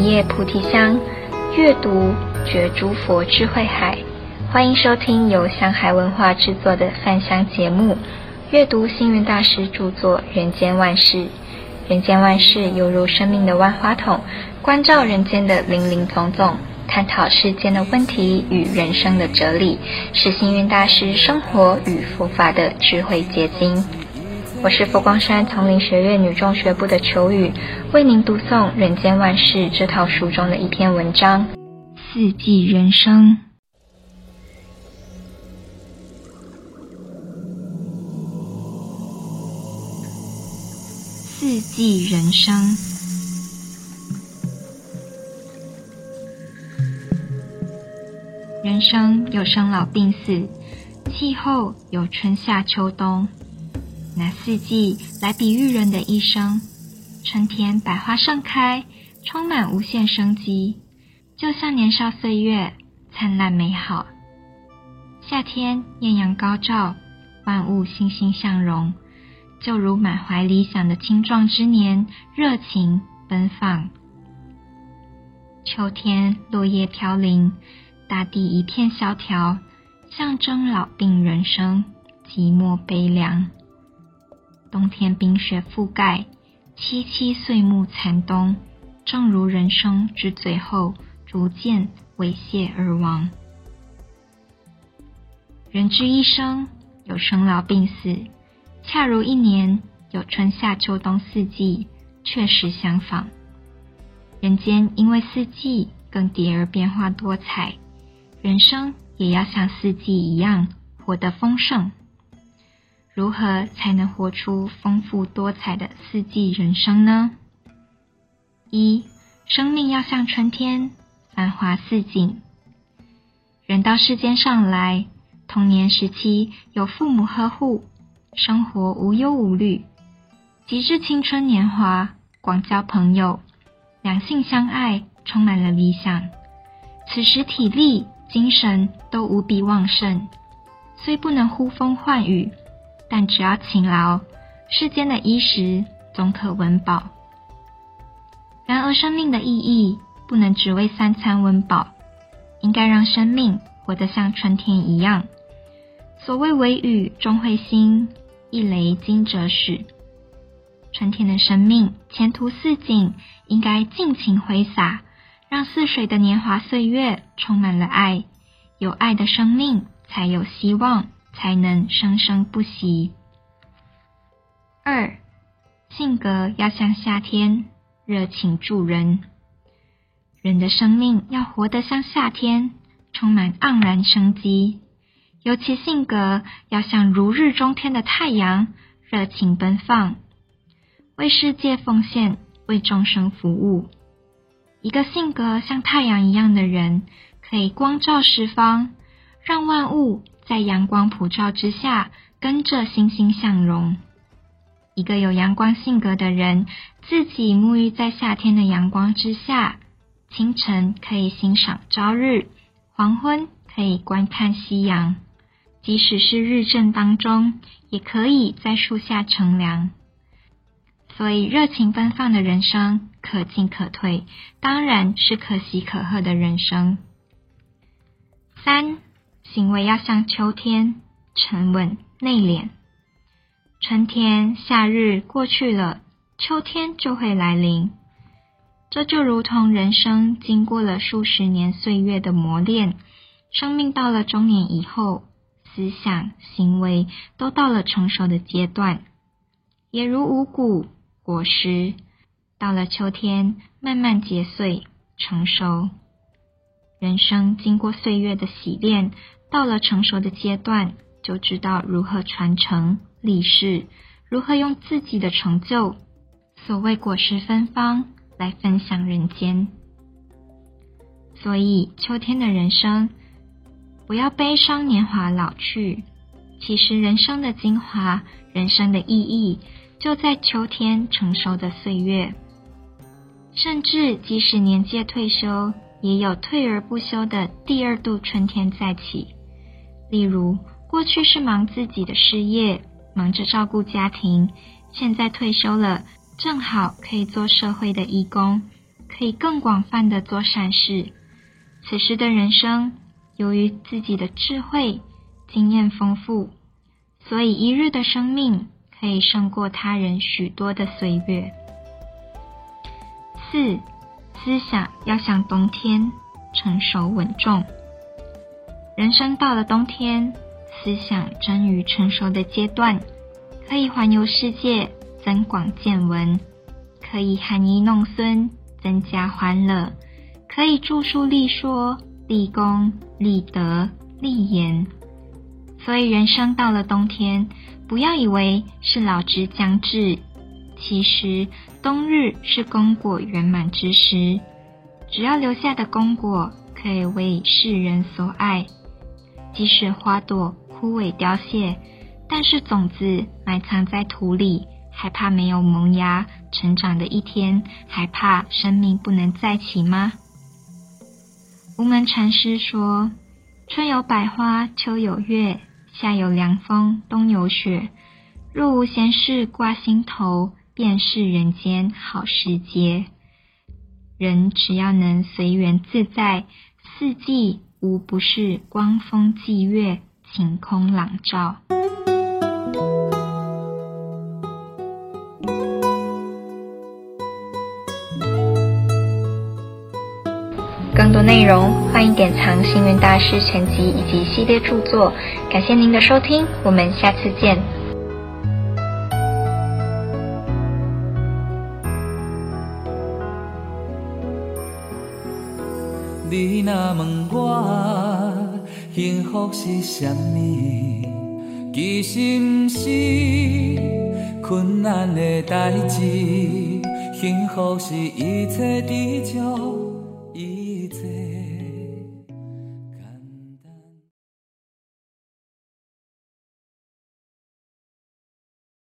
一叶菩提香，阅读觉诸佛智慧海。欢迎收听由香海文化制作的饭香节目，阅读星云大师著作《人间万事》。人间万事犹如生命的万花筒，关照人间的林林总总，探讨世间的问题与人生的哲理，是星云大师生活与佛法的智慧结晶。我是佛光山丛林学院女中学部的秋雨，为您读诵《人间万事》这套书中的一篇文章：四季人生。四季人生，人生有生老病死，气候有春夏秋冬。拿四季来比喻人的一生，春天百花盛开，充满无限生机，就像年少岁月，灿烂美好；夏天艳阳高照，万物欣欣向荣，就如满怀理想的青壮之年，热情奔放；秋天落叶飘零，大地一片萧条，象征老病人生，寂寞悲凉。冬天冰雪覆盖，凄凄岁暮残冬，正如人生之最后，逐渐猥亵而亡。人之一生有生老病死，恰如一年有春夏秋冬四季，确实相仿。人间因为四季更迭而变化多彩，人生也要像四季一样，活得丰盛。如何才能活出丰富多彩的四季人生呢？一、生命要像春天，繁华似锦。人到世间上来，童年时期有父母呵护，生活无忧无虑；及至青春年华，广交朋友，两性相爱，充满了理想。此时体力、精神都无比旺盛，虽不能呼风唤雨。但只要勤劳，世间的衣食总可温饱。然而，生命的意义不能只为三餐温饱，应该让生命活得像春天一样。所谓“微雨终会兴，一雷惊蛰始”。春天的生命前途似锦，应该尽情挥洒，让似水的年华岁月充满了爱。有爱的生命才有希望。才能生生不息。二，性格要像夏天，热情助人。人的生命要活得像夏天，充满盎然生机。尤其性格要像如日中天的太阳，热情奔放，为世界奉献，为众生服务。一个性格像太阳一样的人，可以光照十方，让万物。在阳光普照之下，跟着欣欣向荣。一个有阳光性格的人，自己沐浴在夏天的阳光之下，清晨可以欣赏朝日，黄昏可以观看夕阳，即使是日正当中，也可以在树下乘凉。所以，热情奔放的人生可进可退，当然是可喜可贺的人生。三。行为要像秋天，沉稳内敛。春天、夏日过去了，秋天就会来临。这就如同人生经过了数十年岁月的磨练，生命到了中年以后，思想、行为都到了成熟的阶段。也如五谷、果实，到了秋天慢慢结穗成熟。人生经过岁月的洗练。到了成熟的阶段，就知道如何传承立世，如何用自己的成就，所谓果实芬芳，来分享人间。所以，秋天的人生，不要悲伤年华老去。其实，人生的精华，人生的意义，就在秋天成熟的岁月。甚至，即使年届退休，也有退而不休的第二度春天再起。例如，过去是忙自己的事业，忙着照顾家庭，现在退休了，正好可以做社会的义工，可以更广泛的做善事。此时的人生，由于自己的智慧、经验丰富，所以一日的生命可以胜过他人许多的岁月。四，思想要像冬天，成熟稳重。人生到了冬天，思想臻于成熟的阶段，可以环游世界，增广见闻；可以含饴弄孙，增加欢乐；可以著书立说，立功立德立言。所以，人生到了冬天，不要以为是老之将至，其实冬日是功果圆满之时。只要留下的功果可以为世人所爱。即使花朵枯萎凋谢，但是种子埋藏在土里，还怕没有萌芽成长的一天？还怕生命不能再起吗？无门禅师说：“春有百花，秋有月，夏有凉风，冬有雪。若无闲事挂心头，便是人间好时节。人只要能随缘自在，四季。”无不是光风霁月，晴空朗照。更多内容，欢迎典藏《星云大师全集》以及系列著作。感谢您的收听，我们下次见。你若问我幸福是啥物，其实不是困难的代志，幸福是一切知足。